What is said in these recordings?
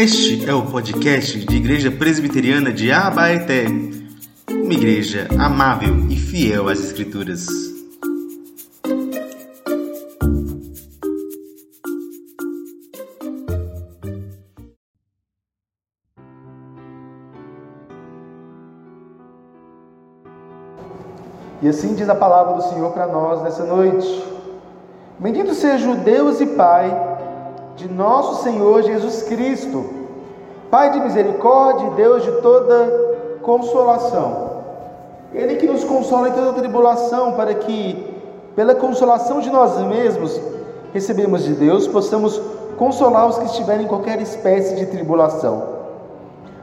Este é o podcast de Igreja Presbiteriana de Abaeté, uma igreja amável e fiel às Escrituras. E assim diz a palavra do Senhor para nós nessa noite. Bendito seja o Deus e Pai de nosso Senhor Jesus Cristo, Pai de misericórdia e Deus de toda consolação. Ele que nos consola em toda tribulação, para que, pela consolação de nós mesmos, recebemos de Deus, possamos consolar os que estiverem em qualquer espécie de tribulação.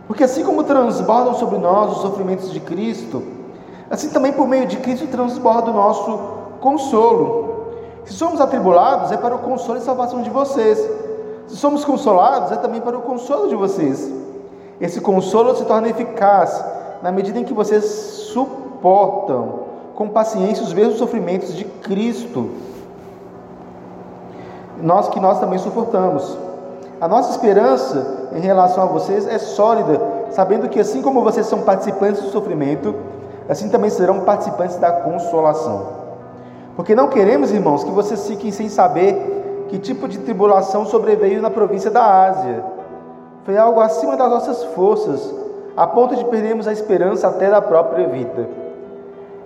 Porque assim como transbordam sobre nós os sofrimentos de Cristo, assim também por meio de Cristo transborda o nosso consolo. Se somos atribulados, é para o consolo e salvação de vocês. Se somos consolados, é também para o consolo de vocês. Esse consolo se torna eficaz na medida em que vocês suportam com paciência os mesmos sofrimentos de Cristo. Nós que nós também suportamos. A nossa esperança em relação a vocês é sólida, sabendo que assim como vocês são participantes do sofrimento, assim também serão participantes da consolação. Porque não queremos, irmãos, que vocês fiquem sem saber que tipo de tribulação sobreveio na província da Ásia. Foi algo acima das nossas forças, a ponto de perdermos a esperança até da própria vida.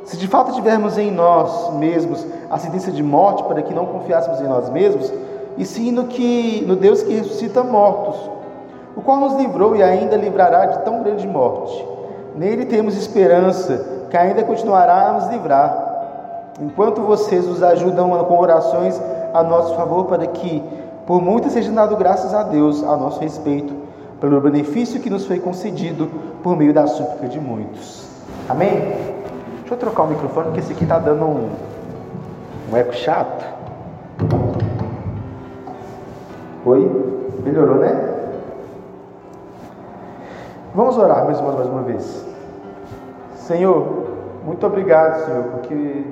Se de fato tivermos em nós mesmos a sentença de morte para que não confiássemos em nós mesmos, e sim no, que, no Deus que ressuscita mortos, o qual nos livrou e ainda livrará de tão grande morte. Nele temos esperança, que ainda continuará a nos livrar. Enquanto vocês nos ajudam com orações a nosso favor, para que, por muito, seja dado graças a Deus a nosso respeito, pelo benefício que nos foi concedido por meio da súplica de muitos. Amém? Deixa eu trocar o microfone, porque esse aqui está dando um, um eco chato. Oi? Melhorou, né? Vamos orar, meus irmãos, mais uma vez. Senhor, muito obrigado, Senhor, porque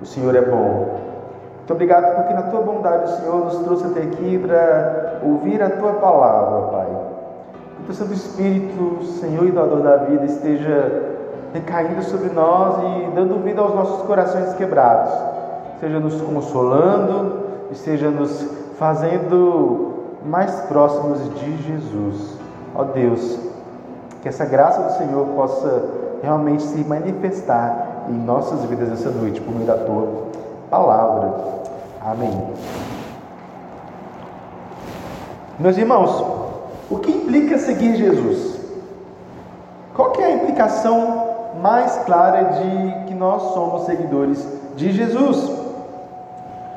o Senhor é bom. Muito obrigado porque na tua bondade, Senhor, nos trouxe até aqui para ouvir a tua palavra, Pai. Que o teu Santo Espírito, Senhor e doador da vida, esteja recaindo sobre nós e dando vida aos nossos corações quebrados. Seja nos consolando, esteja nos fazendo mais próximos de Jesus. Ó Deus, que essa graça do Senhor possa realmente se manifestar em nossas vidas essa noite por meio da tua palavra. Amém. Meus irmãos, o que implica seguir Jesus? Qual é a implicação mais clara de que nós somos seguidores de Jesus?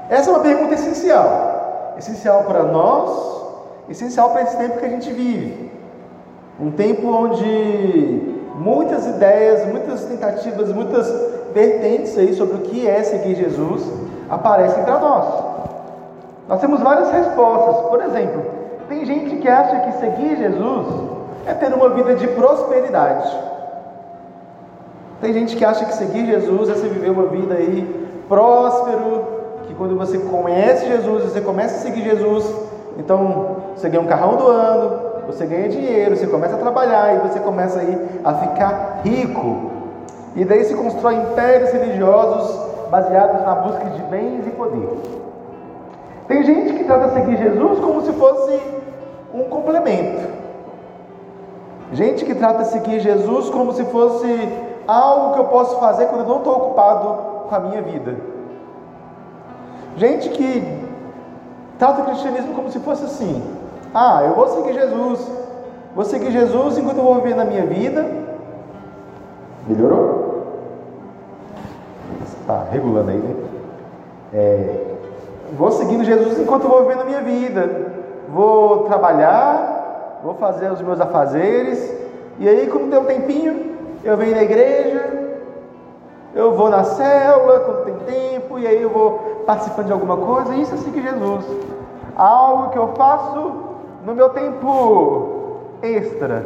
Essa é uma pergunta essencial. Essencial para nós, essencial para esse tempo que a gente vive. Um tempo onde muitas ideias, muitas tentativas, muitas vertentes aí sobre o que é seguir Jesus aparecem para nós. Nós temos várias respostas. Por exemplo, tem gente que acha que seguir Jesus é ter uma vida de prosperidade. Tem gente que acha que seguir Jesus é você viver uma vida aí próspero, que quando você conhece Jesus, você começa a seguir Jesus, então você ganha um carrão do ano, você ganha dinheiro, você começa a trabalhar e você começa aí a ficar rico. E daí se constrói impérios religiosos baseados na busca de bens e poder. Tem gente que trata seguir Jesus como se fosse um complemento. Gente que trata seguir Jesus como se fosse algo que eu posso fazer quando eu não estou ocupado com a minha vida. Gente que trata o cristianismo como se fosse assim: ah, eu vou seguir Jesus, vou seguir Jesus enquanto eu vou viver na minha vida. Melhorou? Está regulando aí, né? É, vou seguindo Jesus enquanto vou vivendo a minha vida. Vou trabalhar, vou fazer os meus afazeres, e aí, quando tem um tempinho, eu venho na igreja, eu vou na célula quando tem tempo, e aí eu vou participando de alguma coisa, isso é seguir Jesus. Algo que eu faço no meu tempo extra.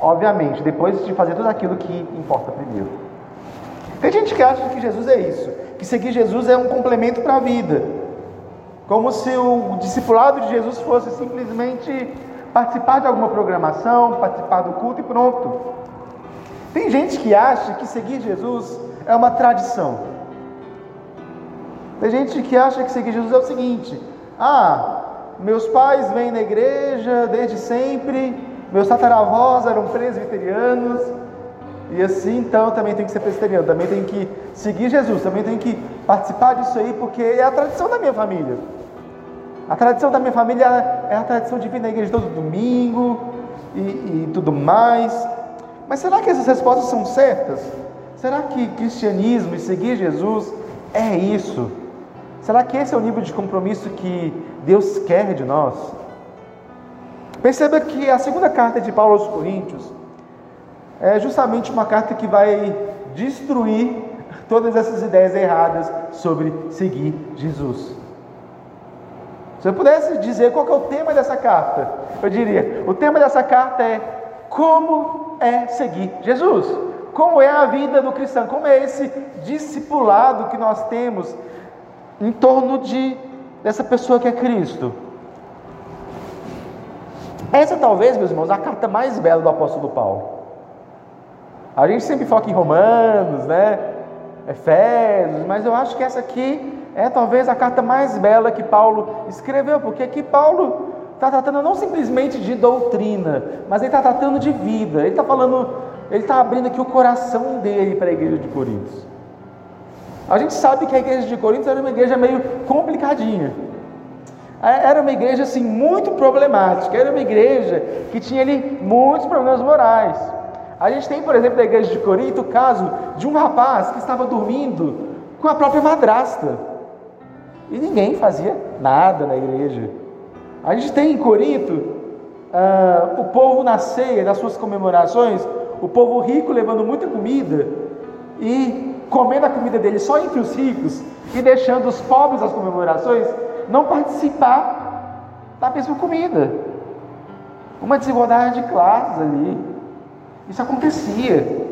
Obviamente, depois de fazer tudo aquilo que importa primeiro. Tem gente que acha que Jesus é isso, que seguir Jesus é um complemento para a vida, como se o discipulado de Jesus fosse simplesmente participar de alguma programação, participar do culto e pronto. Tem gente que acha que seguir Jesus é uma tradição. Tem gente que acha que seguir Jesus é o seguinte: ah, meus pais vêm na igreja desde sempre, meus tataravós eram presbiterianos, e assim então também tenho que ser presbiteriano, também tenho que seguir Jesus, também tenho que participar disso aí, porque é a tradição da minha família. A tradição da minha família é a tradição de vir na igreja todo domingo e, e tudo mais. Mas será que essas respostas são certas? Será que cristianismo e seguir Jesus é isso? Será que esse é o nível de compromisso que Deus quer de nós? Perceba que a segunda carta de Paulo aos Coríntios é justamente uma carta que vai destruir todas essas ideias erradas sobre seguir Jesus. Se eu pudesse dizer qual é o tema dessa carta, eu diria: o tema dessa carta é como é seguir Jesus. Como é a vida do cristão? Como é esse discipulado que nós temos em torno de dessa pessoa que é Cristo? Essa talvez, meus irmãos, a carta mais bela do apóstolo Paulo. A gente sempre foca em Romanos, né? Efésios, mas eu acho que essa aqui é talvez a carta mais bela que Paulo escreveu, porque aqui Paulo está tratando não simplesmente de doutrina, mas ele está tratando de vida. Ele está falando, ele está abrindo aqui o coração dele para a igreja de Coríntios. A gente sabe que a igreja de Coríntios era uma igreja meio complicadinha. É, era uma igreja assim muito problemática, era uma igreja que tinha ali muitos problemas morais. A gente tem, por exemplo, na igreja de Corinto o caso de um rapaz que estava dormindo com a própria madrasta. E ninguém fazia nada na igreja. A gente tem em Corinto uh, o povo na ceia, nas suas comemorações, o povo rico levando muita comida e comendo a comida dele só entre os ricos e deixando os pobres das comemorações não participar da mesma comida. Uma desigualdade de classes ali. Isso acontecia.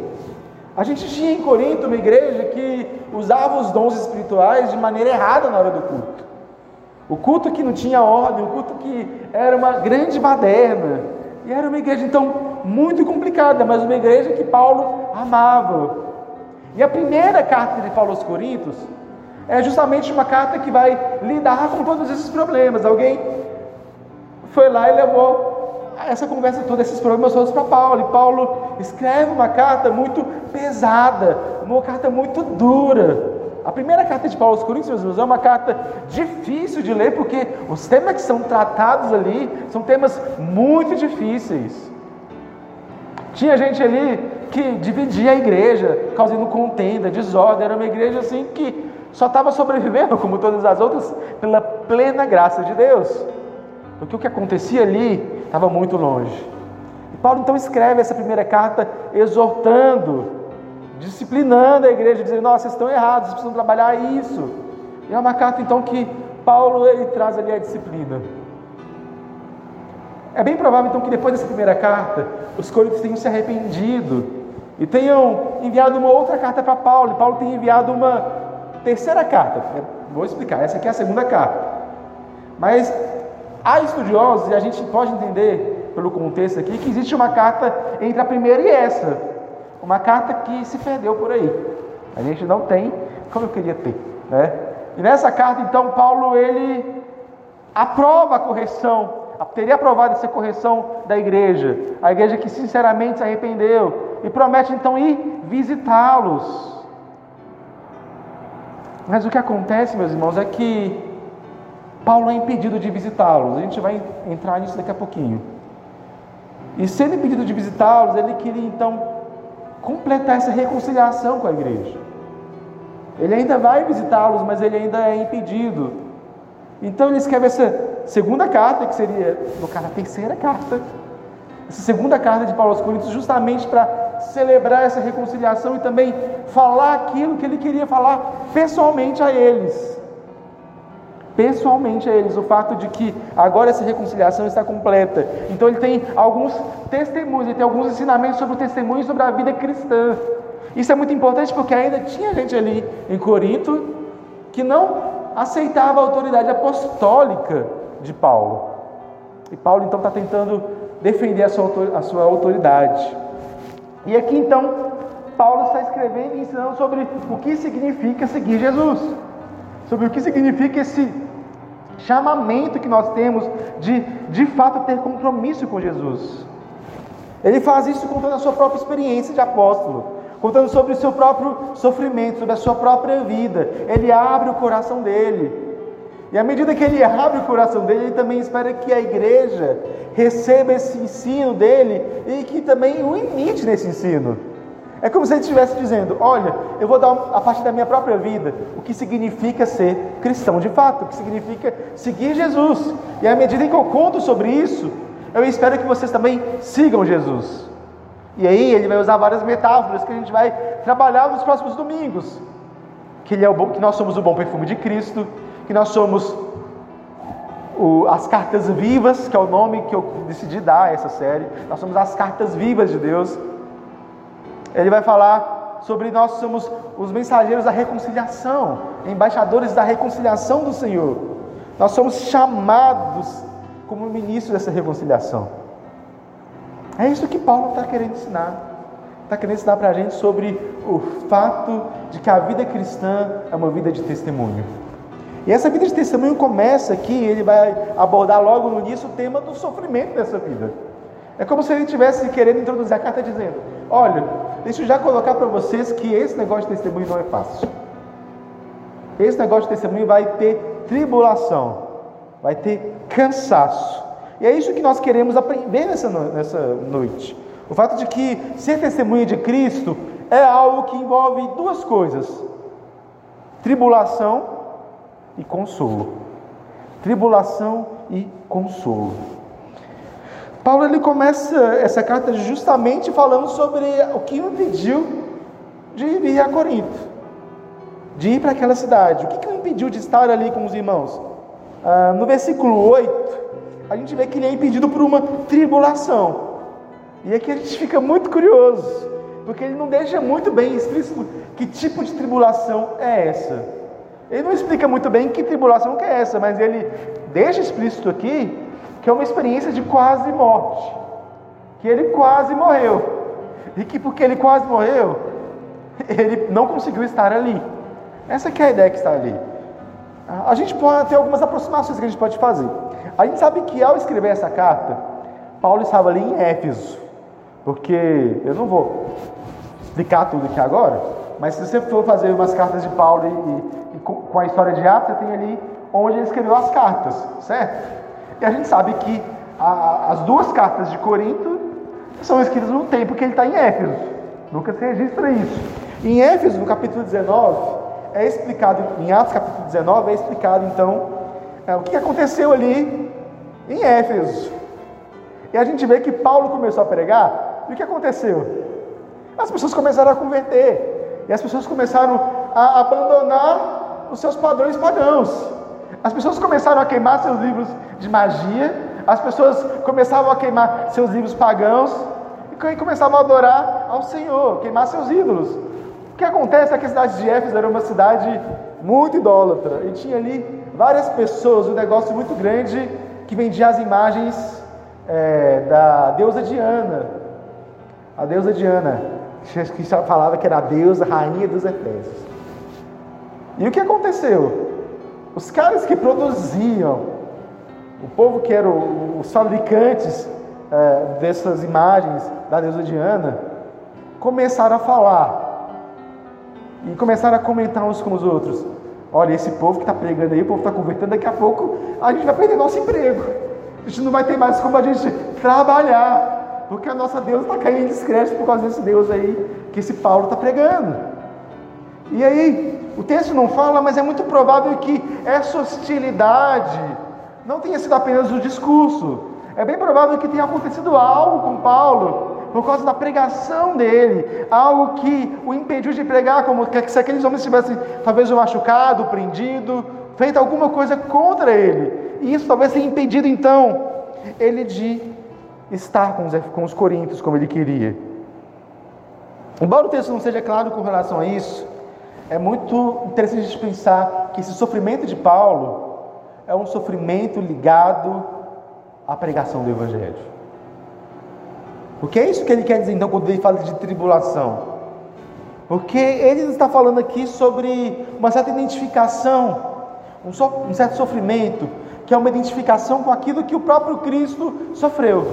A gente tinha em Corinto uma igreja que usava os dons espirituais de maneira errada na hora do culto. O culto que não tinha ordem, o culto que era uma grande baderna. E era uma igreja, então, muito complicada, mas uma igreja que Paulo amava. E a primeira carta de Paulo aos Coríntios é justamente uma carta que vai lidar com todos esses problemas. Alguém foi lá e levou essa conversa toda, esses problemas todos para Paulo. E Paulo escreve uma carta muito pesada, uma carta muito dura. A primeira carta de Paulo aos Coríntios é uma carta difícil de ler, porque os temas que são tratados ali são temas muito difíceis. Tinha gente ali que dividia a igreja, causando contenda, desordem. Era uma igreja assim que só estava sobrevivendo, como todas as outras, pela plena graça de Deus. Porque o que acontecia ali estava muito longe. E Paulo então escreve essa primeira carta exortando, disciplinando a igreja, dizendo: Nossa, vocês estão errados, vocês precisam trabalhar isso. E é uma carta então que Paulo ele traz ali a disciplina. É bem provável então que depois dessa primeira carta, os coríntios tenham se arrependido e tenham enviado uma outra carta para Paulo. E Paulo tem enviado uma terceira carta. Vou explicar, essa aqui é a segunda carta. Mas Há estudiosos, e a gente pode entender pelo contexto aqui, que existe uma carta entre a primeira e essa. Uma carta que se perdeu por aí. A gente não tem como eu queria ter. Né? E nessa carta, então, Paulo ele aprova a correção, teria aprovado essa correção da igreja, a igreja que sinceramente se arrependeu, e promete então ir visitá-los. Mas o que acontece, meus irmãos, é que Paulo é impedido de visitá-los. A gente vai entrar nisso daqui a pouquinho. E sendo impedido de visitá-los, ele queria então completar essa reconciliação com a igreja. Ele ainda vai visitá-los, mas ele ainda é impedido. Então ele escreve essa segunda carta, que seria, no caso, a terceira carta, essa segunda carta de Paulo aos Coríntios, justamente para celebrar essa reconciliação e também falar aquilo que ele queria falar pessoalmente a eles pessoalmente a eles o fato de que agora essa reconciliação está completa. Então ele tem alguns testemunhos, ele tem alguns ensinamentos sobre o testemunho sobre a vida cristã. Isso é muito importante porque ainda tinha gente ali em Corinto que não aceitava a autoridade apostólica de Paulo. E Paulo então está tentando defender a sua, autoridade. E aqui então, Paulo está escrevendo e ensinando sobre o que significa seguir Jesus, sobre o que significa esse chamamento que nós temos de de fato ter compromisso com Jesus. Ele faz isso contando a sua própria experiência de apóstolo, contando sobre o seu próprio sofrimento, sobre a sua própria vida. Ele abre o coração dele. E à medida que ele abre o coração dele, ele também espera que a igreja receba esse ensino dele e que também o imite nesse ensino. É como se ele estivesse dizendo: Olha, eu vou dar a partir da minha própria vida o que significa ser cristão de fato, o que significa seguir Jesus. E à medida em que eu conto sobre isso, eu espero que vocês também sigam Jesus. E aí ele vai usar várias metáforas que a gente vai trabalhar nos próximos domingos. Que, ele é o bom, que nós somos o bom perfume de Cristo, que nós somos o, as cartas vivas, que é o nome que eu decidi dar a essa série. Nós somos as cartas vivas de Deus. Ele vai falar sobre nós somos os mensageiros da reconciliação, embaixadores da reconciliação do Senhor. Nós somos chamados como ministros dessa reconciliação. É isso que Paulo está querendo ensinar. Está querendo ensinar para a gente sobre o fato de que a vida cristã é uma vida de testemunho. E essa vida de testemunho começa aqui, ele vai abordar logo no início o tema do sofrimento dessa vida. É como se ele estivesse querendo introduzir a carta dizendo: Olha, deixa eu já colocar para vocês que esse negócio de testemunho não é fácil. Esse negócio de testemunho vai ter tribulação, vai ter cansaço. E é isso que nós queremos aprender nessa, nessa noite. O fato de que ser testemunha de Cristo é algo que envolve duas coisas: tribulação e consolo. Tribulação e consolo. Paulo ele começa essa carta justamente falando sobre o que o impediu de ir a Corinto, de ir para aquela cidade. O que, que o impediu de estar ali com os irmãos? Ah, no versículo 8, a gente vê que ele é impedido por uma tribulação. E aqui a gente fica muito curioso, porque ele não deixa muito bem explícito que tipo de tribulação é essa. Ele não explica muito bem que tribulação que é essa, mas ele deixa explícito aqui que é uma experiência de quase morte, que ele quase morreu, e que porque ele quase morreu, ele não conseguiu estar ali. Essa é a ideia que está ali. A gente pode ter algumas aproximações que a gente pode fazer. A gente sabe que ao escrever essa carta, Paulo estava ali em Éfeso, porque eu não vou explicar tudo aqui agora, mas se você for fazer umas cartas de Paulo e, e, e com a história de Atos, você tem ali onde ele escreveu as cartas, certo? E a gente sabe que a, as duas cartas de Corinto são escritas no tempo que ele está em Éfeso. Nunca se registra isso. Em Éfeso, no capítulo 19, é explicado, em Atos capítulo 19, é explicado então é, o que aconteceu ali em Éfeso. E a gente vê que Paulo começou a pregar, e o que aconteceu? As pessoas começaram a converter, e as pessoas começaram a abandonar os seus padrões pagãos. As pessoas começaram a queimar seus livros de magia, as pessoas começavam a queimar seus livros pagãos e começavam a adorar ao Senhor, queimar seus ídolos. O que acontece é que a cidade de Éfeso era uma cidade muito idólatra e tinha ali várias pessoas, um negócio muito grande que vendia as imagens é, da deusa Diana. A deusa Diana, que falava que era a deusa, rainha dos Efésios. E o que aconteceu? Os caras que produziam o povo que era os fabricantes é, dessas imagens da deusa Diana começaram a falar e começaram a comentar uns com os outros. Olha, esse povo que está pregando aí, o povo está convertendo, daqui a pouco a gente vai perder nosso emprego. A gente não vai ter mais como a gente trabalhar, porque a nossa Deus está caindo em descrédito por causa desse Deus aí que esse Paulo está pregando. E aí, o texto não fala, mas é muito provável que essa hostilidade não tenha sido apenas o discurso. É bem provável que tenha acontecido algo com Paulo por causa da pregação dele, algo que o impediu de pregar, como se aqueles homens tivessem talvez o machucado, prendido, feito alguma coisa contra ele. E isso talvez tenha impedido então ele de estar com os, com os coríntios como ele queria. Embora o texto não seja claro com relação a isso, é muito interessante pensar que esse sofrimento de Paulo é um sofrimento ligado a pregação do Evangelho. O que é isso que ele quer dizer então quando ele fala de tribulação? Porque ele está falando aqui sobre uma certa identificação, um, so, um certo sofrimento, que é uma identificação com aquilo que o próprio Cristo sofreu.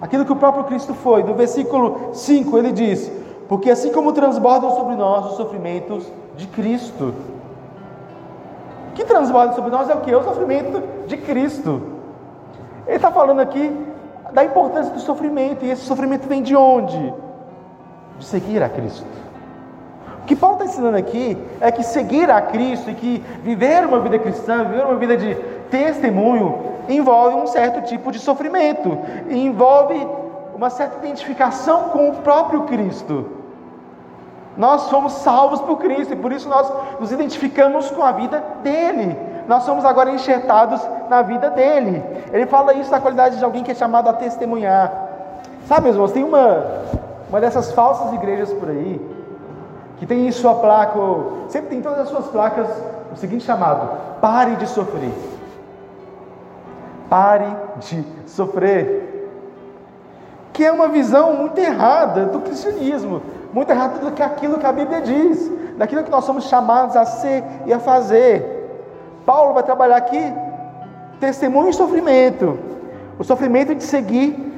Aquilo que o próprio Cristo foi. No versículo 5 ele diz: Porque assim como transbordam sobre nós os sofrimentos de Cristo. Que transborda sobre nós é o que? O sofrimento de Cristo. Ele está falando aqui da importância do sofrimento, e esse sofrimento vem de onde? de seguir a Cristo. O que Paulo está ensinando aqui é que seguir a Cristo e que viver uma vida cristã, viver uma vida de testemunho, envolve um certo tipo de sofrimento, envolve uma certa identificação com o próprio Cristo. Nós somos salvos por Cristo e por isso nós nos identificamos com a vida dele. Nós somos agora enxertados na vida dele. Ele fala isso na qualidade de alguém que é chamado a testemunhar. Sabe, irmãos, tem uma, uma dessas falsas igrejas por aí, que tem em sua placa, sempre tem todas as suas placas, o seguinte chamado: pare de sofrer. Pare de sofrer. Que é uma visão muito errada do cristianismo, muito errada do que aquilo que a Bíblia diz, daquilo que nós somos chamados a ser e a fazer. Paulo vai trabalhar aqui testemunho e sofrimento. O sofrimento de seguir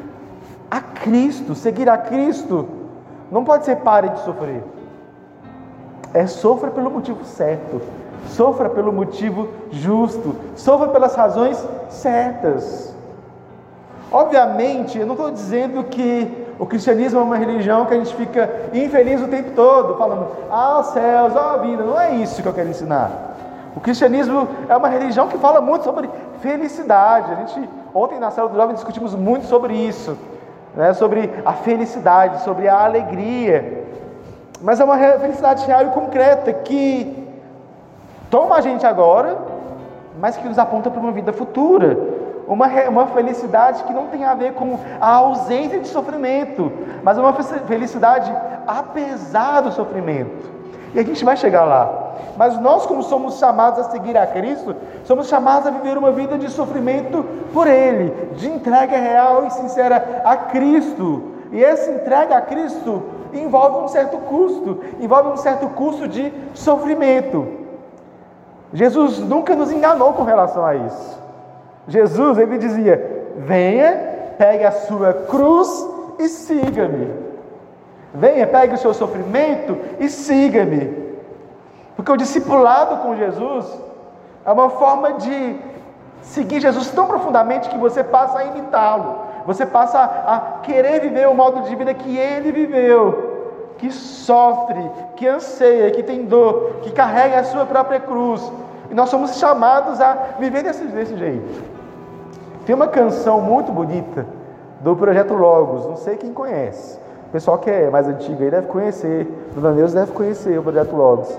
a Cristo, seguir a Cristo, não pode ser pare de sofrer. É sofra pelo motivo certo, sofra pelo motivo justo, sofra pelas razões certas. Obviamente, eu não estou dizendo que o cristianismo é uma religião que a gente fica infeliz o tempo todo, falando, ah, céus, ah, vida. Não é isso que eu quero ensinar. O cristianismo é uma religião que fala muito sobre felicidade. A gente, ontem na sala do jovem, discutimos muito sobre isso né, sobre a felicidade, sobre a alegria. Mas é uma felicidade real e concreta que toma a gente agora, mas que nos aponta para uma vida futura. Uma, uma felicidade que não tem a ver com a ausência de sofrimento, mas uma felicidade apesar do sofrimento. E a gente vai chegar lá. Mas nós, como somos chamados a seguir a Cristo, somos chamados a viver uma vida de sofrimento por Ele, de entrega real e sincera a Cristo. E essa entrega a Cristo envolve um certo custo, envolve um certo custo de sofrimento. Jesus nunca nos enganou com relação a isso. Jesus, ele dizia: venha, pegue a sua cruz e siga-me. Venha, pegue o seu sofrimento e siga-me. Porque o discipulado com Jesus é uma forma de seguir Jesus tão profundamente que você passa a imitá-lo. Você passa a querer viver o modo de vida que ele viveu, que sofre, que anseia, que tem dor, que carrega a sua própria cruz. E nós somos chamados a viver desse, desse jeito. Tem uma canção muito bonita do projeto Logos, não sei quem conhece. O pessoal que é mais antigo aí deve conhecer, Dona Neuza deve conhecer o Projeto Logos.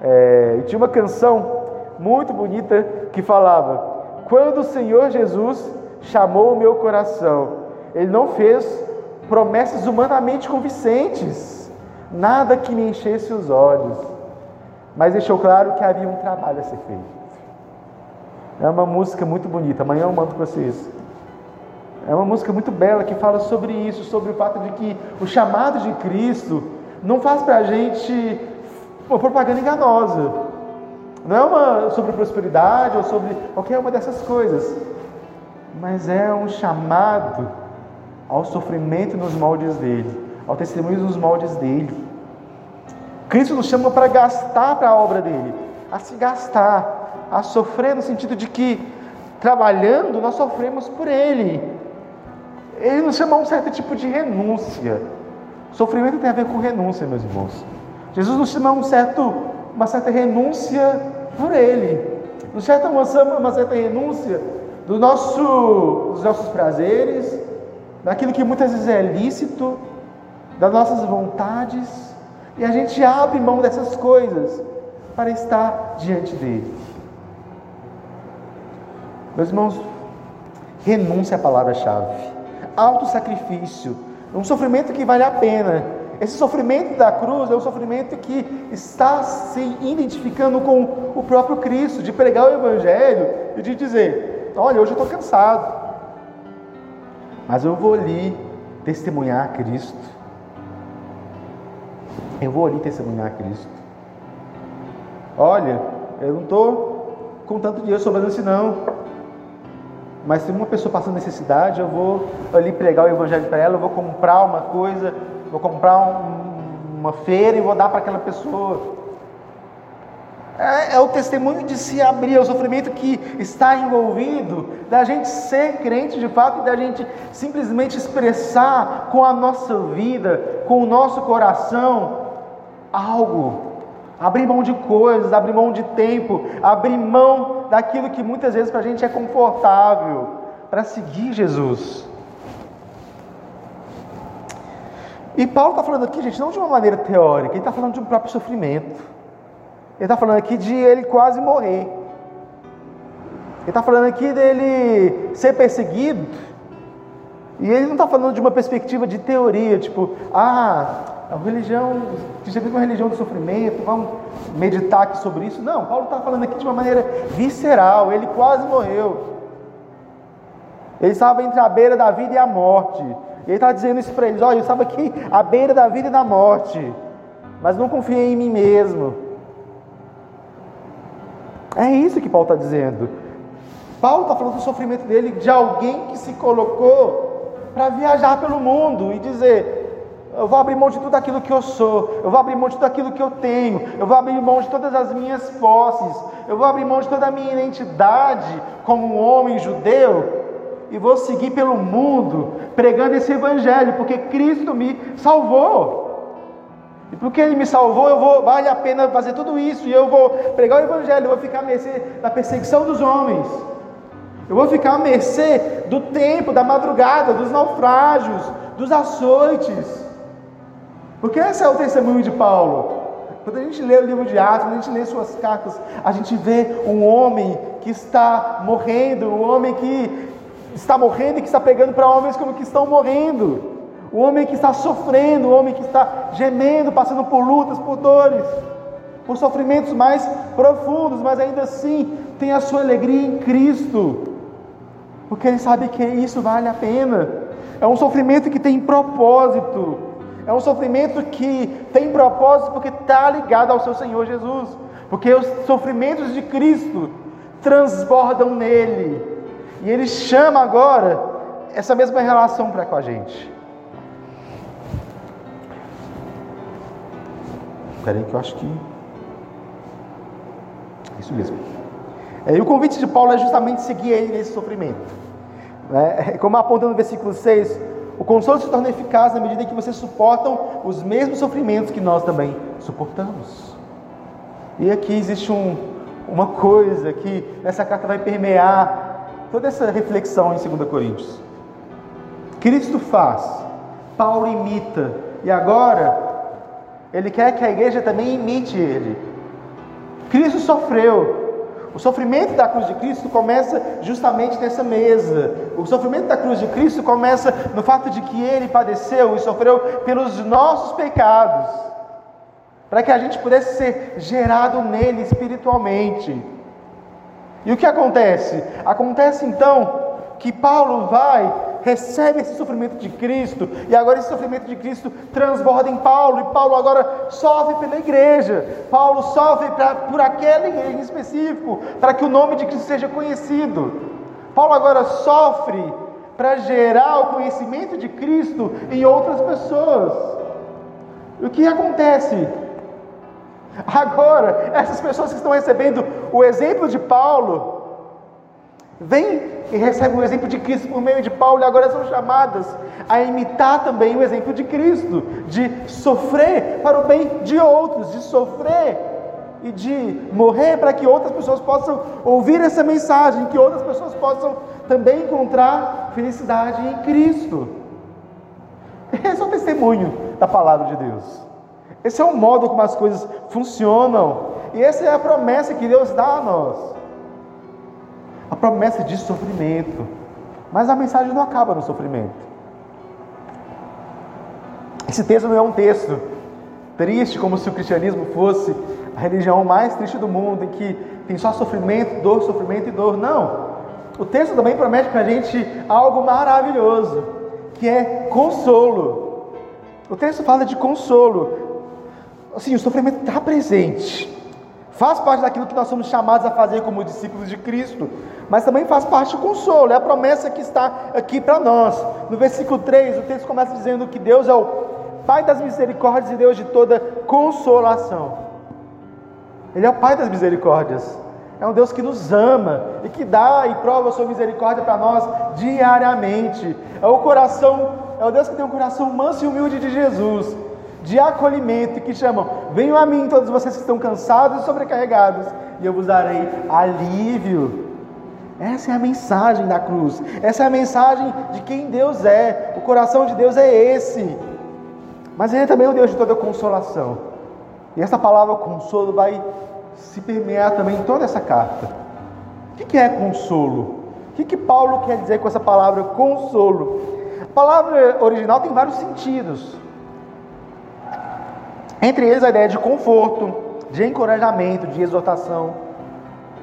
É, e tinha uma canção muito bonita que falava: Quando o Senhor Jesus chamou o meu coração, Ele não fez promessas humanamente convincentes, nada que me enchesse os olhos, mas deixou claro que havia um trabalho a ser feito. É uma música muito bonita, amanhã eu mando para vocês. É uma música muito bela que fala sobre isso, sobre o fato de que o chamado de Cristo não faz para a gente uma propaganda enganosa. Não é uma sobre prosperidade ou sobre qualquer uma dessas coisas, mas é um chamado ao sofrimento nos moldes dele, ao testemunho nos moldes dele. Cristo nos chama para gastar para a obra dele, a se gastar, a sofrer no sentido de que trabalhando nós sofremos por ele. Ele nos chama a um certo tipo de renúncia. Sofrimento tem a ver com renúncia, meus irmãos. Jesus nos chama a um certo, uma certa renúncia por Ele. Nos chama uma, certa renúncia do nosso, dos nossos prazeres, daquilo que muitas vezes é lícito, das nossas vontades, e a gente abre mão dessas coisas para estar diante dele. Meus irmãos, renúncia é a palavra-chave autossacrifício, um sofrimento que vale a pena. Esse sofrimento da cruz é um sofrimento que está se identificando com o próprio Cristo, de pregar o Evangelho e de dizer: Olha, hoje eu estou cansado, mas eu vou ali testemunhar Cristo. Eu vou ali testemunhar Cristo. Olha, eu não estou com tanto dinheiro sobrando assim não. Mas se uma pessoa passando necessidade, eu vou ali pregar o evangelho para ela, eu vou comprar uma coisa, vou comprar um, uma feira e vou dar para aquela pessoa. É, é, o testemunho de se abrir, é o sofrimento que está envolvido, da gente ser crente de fato e da gente simplesmente expressar com a nossa vida, com o nosso coração, algo. Abrir mão de coisas, abrir mão de tempo, abrir mão daquilo que muitas vezes para a gente é confortável, para seguir Jesus. E Paulo está falando aqui, gente, não de uma maneira teórica, ele está falando de um próprio sofrimento. Ele está falando aqui de ele quase morrer. Ele está falando aqui dele ser perseguido. E ele não está falando de uma perspectiva de teoria, tipo, ah, a religião, cristianismo é uma religião do sofrimento, vamos meditar aqui sobre isso. Não, Paulo está falando aqui de uma maneira visceral, ele quase morreu. Ele estava entre a beira da vida e a morte. Ele está dizendo isso para eles: olha, eu estava aqui à beira da vida e da morte, mas não confiei em mim mesmo. É isso que Paulo está dizendo. Paulo está falando do sofrimento dele, de alguém que se colocou para viajar pelo mundo e dizer: eu vou abrir mão de tudo aquilo que eu sou, eu vou abrir mão de tudo aquilo que eu tenho, eu vou abrir mão de todas as minhas posses, eu vou abrir mão de toda a minha identidade como um homem judeu e vou seguir pelo mundo pregando esse evangelho, porque Cristo me salvou. E porque Ele me salvou, eu vou, vale a pena fazer tudo isso. E eu vou pregar o Evangelho, eu vou ficar à mercê da perseguição dos homens. Eu vou ficar à mercê do tempo, da madrugada, dos naufrágios, dos açoites. Porque esse é o testemunho de Paulo. Quando a gente lê o livro de Atos, quando a gente lê suas cartas, a gente vê um homem que está morrendo, um homem que está morrendo e que está pregando para homens como que estão morrendo o homem que está sofrendo, o homem que está gemendo, passando por lutas, por dores, por sofrimentos mais profundos, mas ainda assim tem a sua alegria em Cristo, porque ele sabe que isso vale a pena. É um sofrimento que tem propósito, é um sofrimento que tem propósito porque está ligado ao seu Senhor Jesus, porque os sofrimentos de Cristo transbordam nele, e ele chama agora essa mesma relação para com a gente. Espera aí que eu acho que. É isso mesmo. É, e o convite de Paulo é justamente seguir ele nesse sofrimento. É, como aponta no versículo 6, o consolo se torna eficaz na medida em que vocês suportam os mesmos sofrimentos que nós também suportamos. E aqui existe um, uma coisa que nessa carta vai permear toda essa reflexão em 2 Coríntios. Cristo faz, Paulo imita, e agora ele quer que a igreja também imite ele. Cristo sofreu. O sofrimento da cruz de Cristo começa justamente nessa mesa. O sofrimento da cruz de Cristo começa no fato de que ele padeceu e sofreu pelos nossos pecados, para que a gente pudesse ser gerado nele espiritualmente. E o que acontece? Acontece então que Paulo vai recebe esse sofrimento de Cristo, e agora esse sofrimento de Cristo transborda em Paulo, e Paulo agora sofre pela igreja, Paulo sofre pra, por aquela igreja em específico, para que o nome de Cristo seja conhecido. Paulo agora sofre para gerar o conhecimento de Cristo em outras pessoas. E o que acontece? Agora, essas pessoas que estão recebendo o exemplo de Paulo, vêm e recebem o exemplo de Cristo por meio de Paulo e agora são chamadas a imitar também o exemplo de Cristo, de sofrer para o bem de outros, de sofrer e de morrer para que outras pessoas possam ouvir essa mensagem, que outras pessoas possam também encontrar felicidade em Cristo. Esse é o testemunho da palavra de Deus. Esse é o modo como as coisas funcionam. E essa é a promessa que Deus dá a nós a promessa de sofrimento. Mas a mensagem não acaba no sofrimento. Esse texto não é um texto triste, como se o cristianismo fosse a religião mais triste do mundo, em que tem só sofrimento, dor, sofrimento e dor. Não. O texto também promete para a gente algo maravilhoso. que é consolo. O texto fala de consolo. Assim, o sofrimento está presente. Faz parte daquilo que nós somos chamados a fazer como discípulos de Cristo, mas também faz parte do consolo, é a promessa que está aqui para nós. No versículo 3, o texto começa dizendo que Deus é o Pai das misericórdias e Deus de toda consolação. Ele é o Pai das misericórdias. É um Deus que nos ama e que dá e prova a sua misericórdia para nós diariamente. É o coração, é o Deus que tem um coração manso e humilde de Jesus, de acolhimento, que chamam: Venham a mim, todos vocês que estão cansados e sobrecarregados, e eu vos darei alívio. Essa é a mensagem da cruz. Essa é a mensagem de quem Deus é. O coração de Deus é esse. Mas Ele é também o Deus de toda consolação. E essa palavra consolo vai se permear também em toda essa carta. O que é consolo? O que Paulo quer dizer com essa palavra consolo? A palavra original tem vários sentidos. Entre eles a ideia de conforto, de encorajamento, de exortação.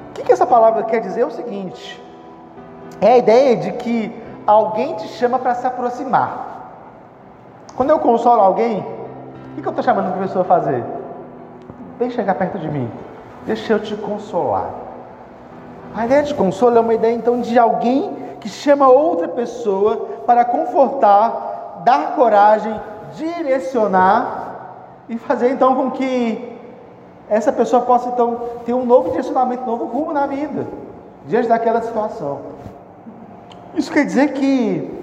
O que essa palavra quer dizer é o seguinte: é a ideia de que alguém te chama para se aproximar. Quando eu consolo alguém, o que eu estou chamando a pessoa a fazer? Vem chegar perto de mim. Deixa eu te consolar. A ideia de consolo é uma ideia então de alguém que chama outra pessoa para confortar, dar coragem, direcionar e fazer então com que essa pessoa possa então ter um novo direcionamento, um novo rumo na vida, diante daquela situação. Isso quer dizer que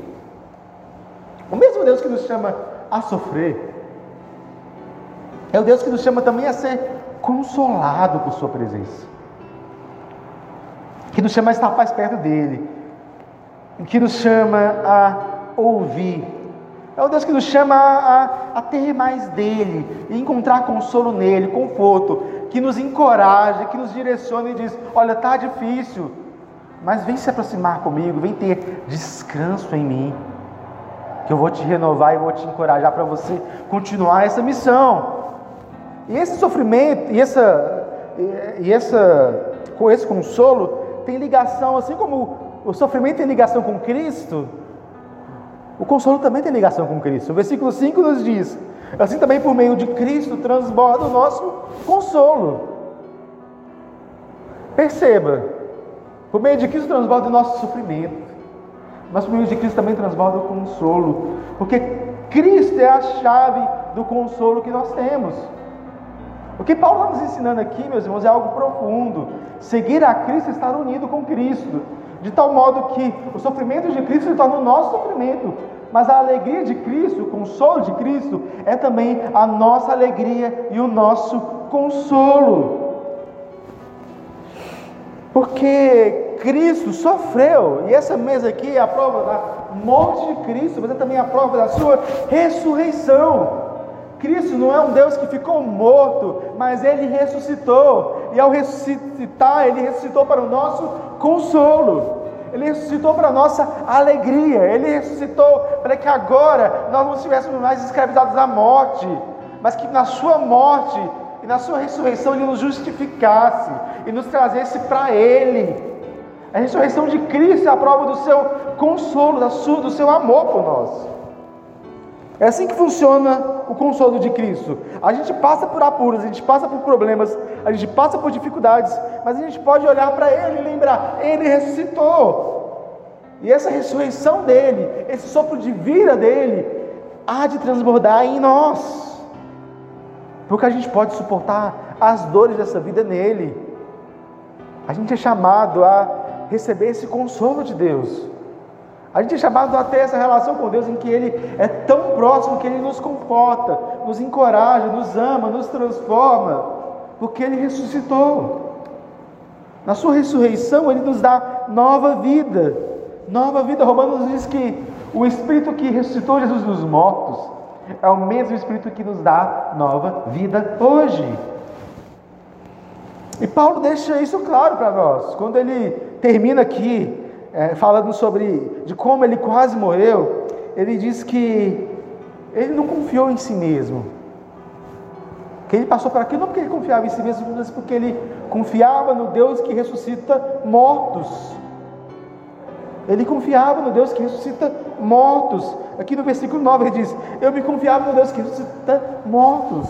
o mesmo Deus que nos chama a sofrer, é o Deus que nos chama também a ser consolado por Sua presença. Que nos chama a estar mais perto dEle. Que nos chama a ouvir. É o Deus que nos chama a, a, a ter mais dEle e encontrar consolo nele, conforto. Que nos encoraja, que nos direciona e diz: Olha, está difícil, mas vem se aproximar comigo, vem ter descanso em mim. Que eu vou te renovar e vou te encorajar para você continuar essa missão. E esse sofrimento, e essa, e essa, esse consolo, tem ligação, assim como o sofrimento tem ligação com Cristo, o consolo também tem ligação com Cristo. O versículo 5 nos diz: assim também por meio de Cristo transborda o nosso consolo. Perceba, por meio de Cristo transborda o nosso sofrimento, mas por meio de Cristo também transborda o consolo, porque Cristo é a chave do consolo que nós temos. O que Paulo está nos ensinando aqui, meus irmãos, é algo profundo. Seguir a Cristo é estar unido com Cristo, de tal modo que o sofrimento de Cristo se torna o nosso sofrimento, mas a alegria de Cristo, o consolo de Cristo, é também a nossa alegria e o nosso consolo. Porque Cristo sofreu, e essa mesa aqui é a prova da morte de Cristo, mas é também a prova da sua ressurreição. Cristo não é um Deus que ficou morto, mas ele ressuscitou. E ao ressuscitar, ele ressuscitou para o nosso consolo. Ele ressuscitou para a nossa alegria. Ele ressuscitou para que agora nós não estivéssemos mais escravizados à morte, mas que na sua morte e na sua ressurreição ele nos justificasse e nos trazesse para ele. A ressurreição de Cristo é a prova do seu consolo, do seu amor por nós. É assim que funciona o consolo de Cristo. A gente passa por apuros, a gente passa por problemas, a gente passa por dificuldades, mas a gente pode olhar para Ele e lembrar: Ele ressuscitou. E essa ressurreição dele, esse sopro de vida dele, há de transbordar em nós, porque a gente pode suportar as dores dessa vida nele. A gente é chamado a receber esse consolo de Deus. A gente é chamado a ter essa relação com Deus em que Ele é tão próximo que Ele nos conforta, nos encoraja, nos ama, nos transforma, porque Ele ressuscitou. Na Sua ressurreição, Ele nos dá nova vida. Nova vida. Romanos diz que o Espírito que ressuscitou Jesus dos mortos é o mesmo Espírito que nos dá nova vida hoje. E Paulo deixa isso claro para nós, quando ele termina aqui é, falando sobre de como ele quase morreu, ele diz que ele não confiou em si mesmo. Que ele passou por aquilo não porque ele confiava em si mesmo, mas porque ele confiava no Deus que ressuscita mortos. Ele confiava no Deus que ressuscita mortos. Aqui no versículo 9 ele diz: Eu me confiava no Deus que ressuscita mortos.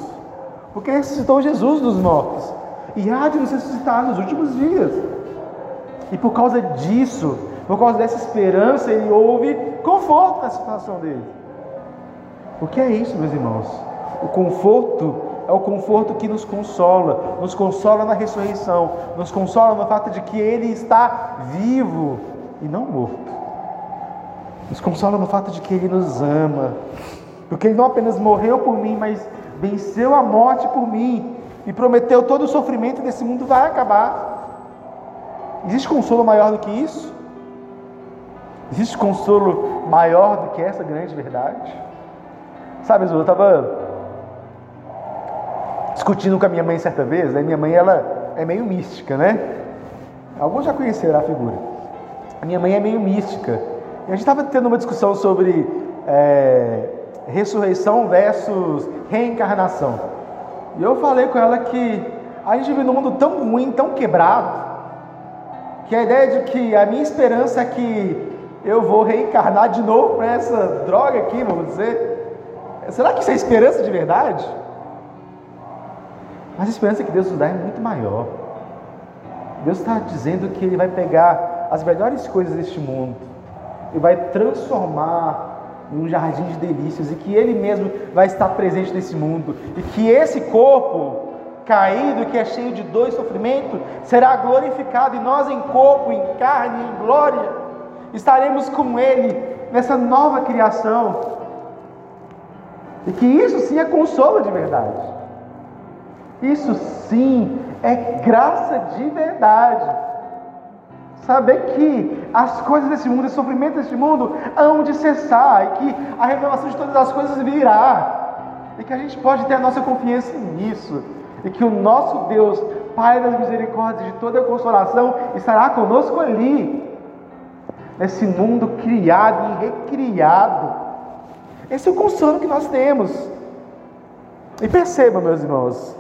Porque ressuscitou Jesus dos mortos. E há de nos ressuscitar nos últimos dias. E por causa disso, por causa dessa esperança, ele houve conforto na situação dele. O que é isso, meus irmãos? O conforto é o conforto que nos consola, nos consola na ressurreição, nos consola no fato de que Ele está vivo e não morto. Nos consola no fato de que Ele nos ama, porque Ele não apenas morreu por mim, mas venceu a morte por mim e prometeu todo o sofrimento desse mundo vai acabar. Existe consolo maior do que isso? Existe consolo maior do que essa grande verdade? Sabe, eu estava discutindo com a minha mãe certa vez, né? minha mãe ela é meio mística, né? Alguns já conheceram a figura. A minha mãe é meio mística. E a gente estava tendo uma discussão sobre é, ressurreição versus reencarnação. E eu falei com ela que a gente vive num mundo tão ruim, tão quebrado, que a ideia de que a minha esperança é que eu vou reencarnar de novo para essa droga aqui, vamos dizer. Será que isso é esperança de verdade? Mas a esperança que Deus nos dá é muito maior. Deus está dizendo que Ele vai pegar as melhores coisas deste mundo e vai transformar em um jardim de delícias e que Ele mesmo vai estar presente nesse mundo e que esse corpo caído que é cheio de dor e sofrimento será glorificado e nós em corpo, em carne, em glória estaremos com Ele nessa nova criação e que isso sim é consolo de verdade. Isso sim é graça de verdade. Saber que as coisas desse mundo, o sofrimento desse mundo, hão de cessar e que a revelação de todas as coisas virá. E que a gente pode ter a nossa confiança nisso. E que o nosso Deus, Pai das misericórdias, de toda a consolação, estará conosco ali. Nesse mundo criado e recriado. Esse é o consolo que nós temos. E perceba, meus irmãos,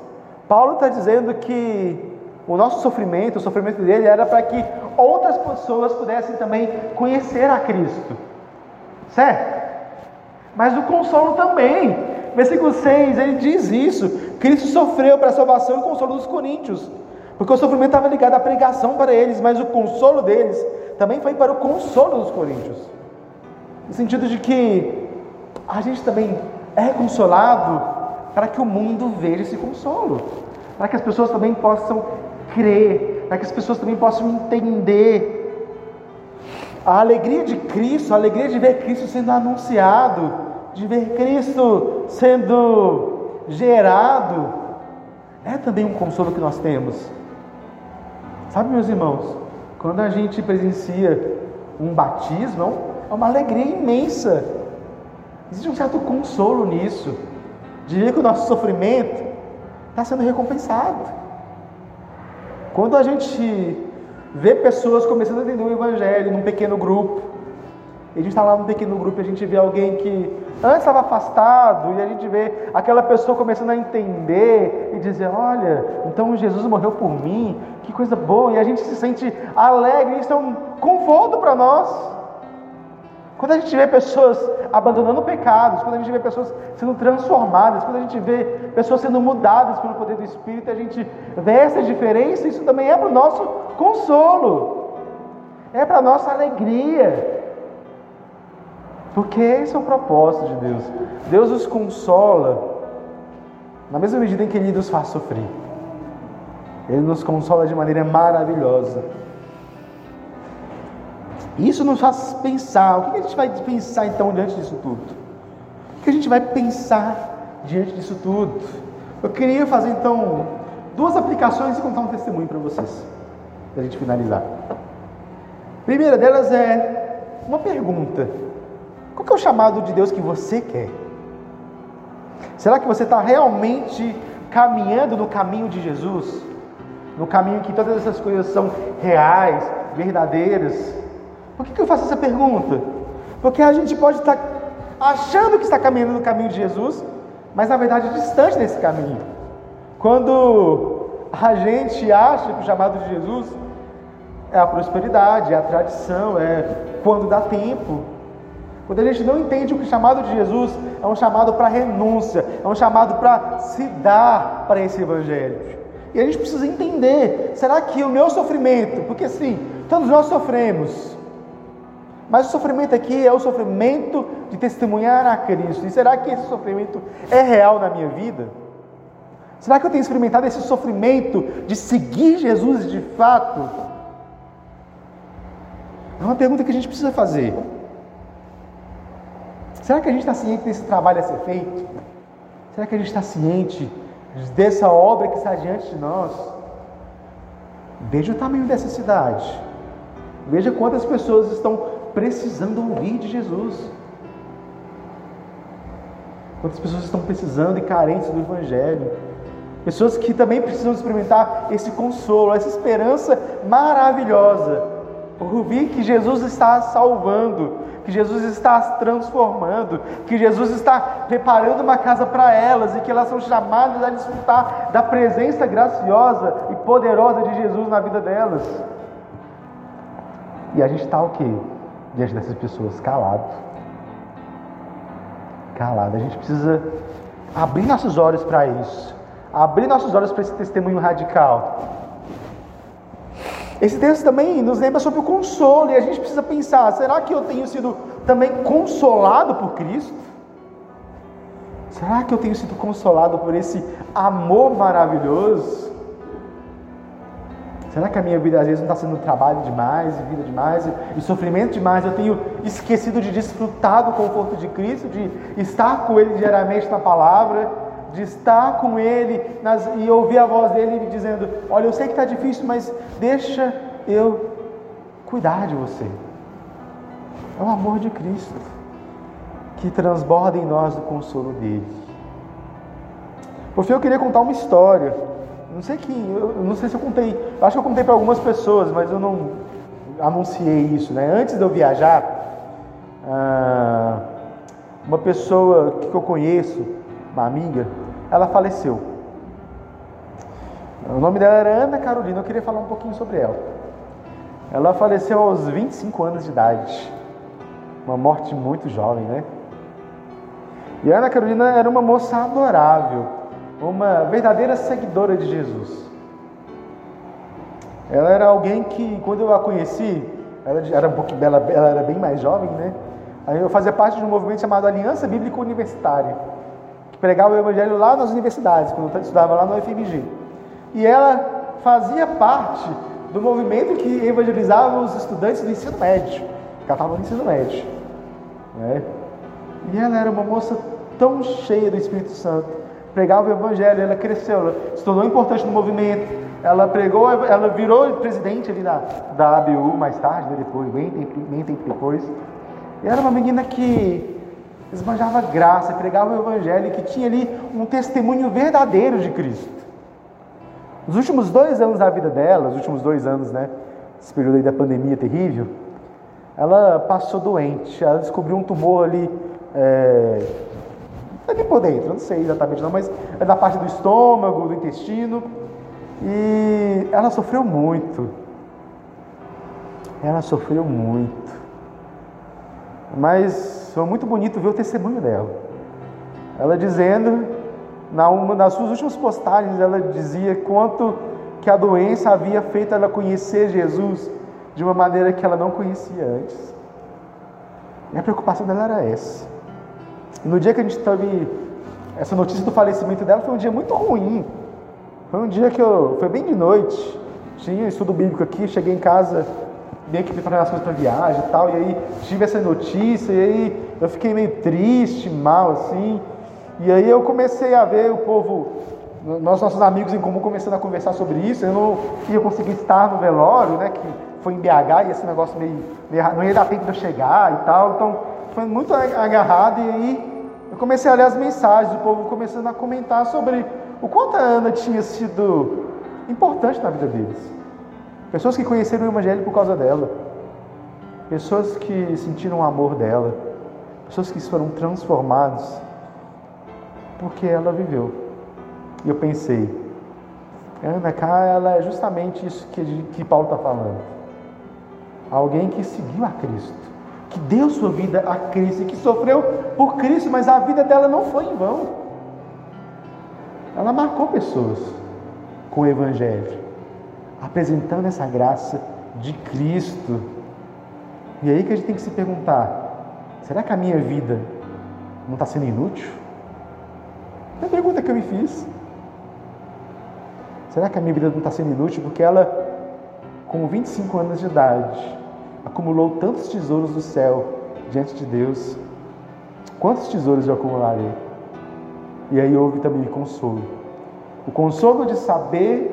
Paulo está dizendo que o nosso sofrimento, o sofrimento dele era para que outras pessoas pudessem também conhecer a Cristo. Certo? Mas o consolo também. Versículo 6, ele diz isso. Cristo sofreu para a salvação e consolo dos coríntios. Porque o sofrimento estava ligado à pregação para eles, mas o consolo deles também foi para o consolo dos coríntios. No sentido de que a gente também é consolado para que o mundo veja esse consolo, para que as pessoas também possam crer, para que as pessoas também possam entender a alegria de Cristo, a alegria de ver Cristo sendo anunciado, de ver Cristo sendo gerado, é também um consolo que nós temos. Sabe, meus irmãos, quando a gente presencia um batismo, é uma alegria imensa. Existe um certo consolo nisso de ver que o nosso sofrimento está sendo recompensado. Quando a gente vê pessoas começando a entender o Evangelho num pequeno grupo, e a gente está lá num pequeno grupo e a gente vê alguém que antes estava afastado, e a gente vê aquela pessoa começando a entender e dizer: Olha, então Jesus morreu por mim, que coisa boa, e a gente se sente alegre, isso é um conforto para nós. Quando a gente vê pessoas abandonando pecados, quando a gente vê pessoas sendo transformadas, quando a gente vê pessoas sendo mudadas pelo poder do Espírito, a gente vê essa diferença, isso também é para o nosso consolo, é para a nossa alegria. Porque esse é o propósito de Deus. Deus nos consola na mesma medida em que Ele nos faz sofrer. Ele nos consola de maneira maravilhosa. Isso nos faz pensar. O que a gente vai pensar então diante disso tudo? O que a gente vai pensar diante disso tudo? Eu queria fazer então duas aplicações e contar um testemunho para vocês, para a gente finalizar. A primeira delas é uma pergunta: qual é o chamado de Deus que você quer? Será que você está realmente caminhando no caminho de Jesus? No caminho que todas essas coisas são reais, verdadeiras? Por que, que eu faço essa pergunta? Porque a gente pode estar achando que está caminhando no caminho de Jesus, mas na verdade é distante desse caminho. Quando a gente acha que o chamado de Jesus é a prosperidade, é a tradição, é quando dá tempo. Quando a gente não entende o que o chamado de Jesus é um chamado para renúncia, é um chamado para se dar para esse evangelho. E a gente precisa entender: será que o meu sofrimento, porque sim, todos nós sofremos, mas o sofrimento aqui é o sofrimento de testemunhar a Cristo. E será que esse sofrimento é real na minha vida? Será que eu tenho experimentado esse sofrimento de seguir Jesus de fato? É uma pergunta que a gente precisa fazer. Será que a gente está ciente desse trabalho a ser feito? Será que a gente está ciente dessa obra que está diante de nós? Veja o tamanho dessa cidade. Veja quantas pessoas estão precisando ouvir de Jesus. Quantas pessoas estão precisando e carentes do Evangelho. Pessoas que também precisam experimentar esse consolo, essa esperança maravilhosa. Ouvir que Jesus está salvando, que Jesus está as transformando, que Jesus está preparando uma casa para elas e que elas são chamadas a desfrutar da presença graciosa e poderosa de Jesus na vida delas. E a gente está o quê? Diante dessas pessoas, calado. Calado. A gente precisa abrir nossos olhos para isso. Abrir nossos olhos para esse testemunho radical. Esse texto também nos lembra sobre o consolo, e a gente precisa pensar: será que eu tenho sido também consolado por Cristo? Será que eu tenho sido consolado por esse amor maravilhoso? Será que a minha vida às vezes não está sendo trabalho demais, e vida demais, e sofrimento demais? Eu tenho esquecido de desfrutar do conforto de Cristo, de estar com Ele diariamente na palavra, de estar com Ele nas, e ouvir a voz dele dizendo: Olha, eu sei que está difícil, mas deixa eu cuidar de você. É o amor de Cristo que transborda em nós o consolo dele. Por fim, eu queria contar uma história. Não sei que, eu não sei se eu contei. Eu acho que eu contei para algumas pessoas, mas eu não anunciei isso, né? Antes de eu viajar, ah, uma pessoa que eu conheço, uma amiga, ela faleceu. O nome dela era Ana Carolina, eu queria falar um pouquinho sobre ela. Ela faleceu aos 25 anos de idade. Uma morte muito jovem, né? E Ana Carolina era uma moça adorável, uma verdadeira seguidora de Jesus. Ela era alguém que, quando eu a conheci, ela era um pouquinho, ela, ela era bem mais jovem, né? Aí eu fazia parte de um movimento chamado Aliança Bíblica Universitária pregava o evangelho lá nas universidades, quando eu estudava lá no UFMG. E ela fazia parte do movimento que evangelizava os estudantes do ensino médio, ela estava no ensino médio. Né? E ela era uma moça tão cheia do Espírito Santo, pregava o evangelho, ela cresceu, ela se tornou importante no movimento, ela pregou, ela virou presidente ali da, da ABU mais tarde, né, depois, bem bem tempo depois. E era uma menina que esbanjava graça, pregava o Evangelho, que tinha ali um testemunho verdadeiro de Cristo. Nos últimos dois anos da vida dela, os últimos dois anos, né? Esse período aí da pandemia terrível, ela passou doente, ela descobriu um tumor ali, é, ali por dentro, não sei exatamente não, mas é da parte do estômago, do intestino, e ela sofreu muito. Ela sofreu muito. Mas foi muito bonito ver o testemunho dela. Ela dizendo, na uma das suas últimas postagens, ela dizia quanto que a doença havia feito ela conhecer Jesus de uma maneira que ela não conhecia antes. E a preocupação dela era essa. E no dia que a gente teve essa notícia do falecimento dela, foi um dia muito ruim. Foi um dia que eu. Foi bem de noite. Tinha estudo bíblico aqui, cheguei em casa meio que preparando as coisas para viagem e tal, e aí tive essa notícia, e aí eu fiquei meio triste, mal assim, e aí eu comecei a ver o povo, nós, nossos amigos em comum, começando a conversar sobre isso, eu não ia conseguir estar no velório, né, que foi em BH, e esse negócio meio, meio não ia dar tempo de eu chegar e tal, então foi muito agarrado, e aí eu comecei a ler as mensagens, o povo começando a comentar sobre o quanto a Ana tinha sido importante na vida deles. Pessoas que conheceram o Evangelho por causa dela. Pessoas que sentiram o amor dela. Pessoas que foram transformadas porque ela viveu. E eu pensei, Ana K, ela é justamente isso que, que Paulo está falando. alguém que seguiu a Cristo, que deu sua vida a Cristo, que sofreu por Cristo, mas a vida dela não foi em vão. Ela marcou pessoas com o Evangelho, apresentando essa graça de Cristo. E aí que a gente tem que se perguntar: será que a minha vida não está sendo inútil? É a pergunta que eu me fiz. Será que a minha vida não está sendo inútil? Porque ela, com 25 anos de idade, acumulou tantos tesouros do céu diante de Deus. Quantos tesouros eu acumularei? E aí houve também consolo. O consolo de saber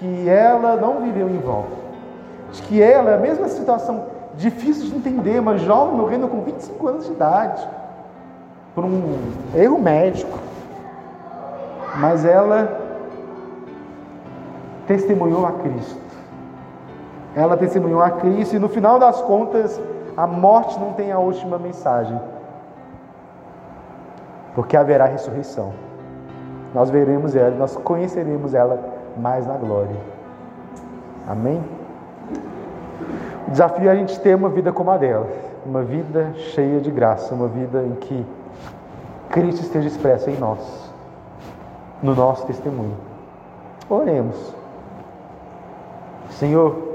que ela não viveu em vão. De que ela, a mesma situação difícil de entender, uma jovem morrendo com 25 anos de idade, por um erro médico, mas ela testemunhou a Cristo. Ela testemunhou a Cristo e no final das contas, a morte não tem a última mensagem. Porque haverá ressurreição. Nós veremos ela, nós conheceremos ela mais na glória. Amém? O desafio é a gente ter uma vida como a dela, uma vida cheia de graça, uma vida em que Cristo esteja expresso em nós, no nosso testemunho. Oremos. Senhor,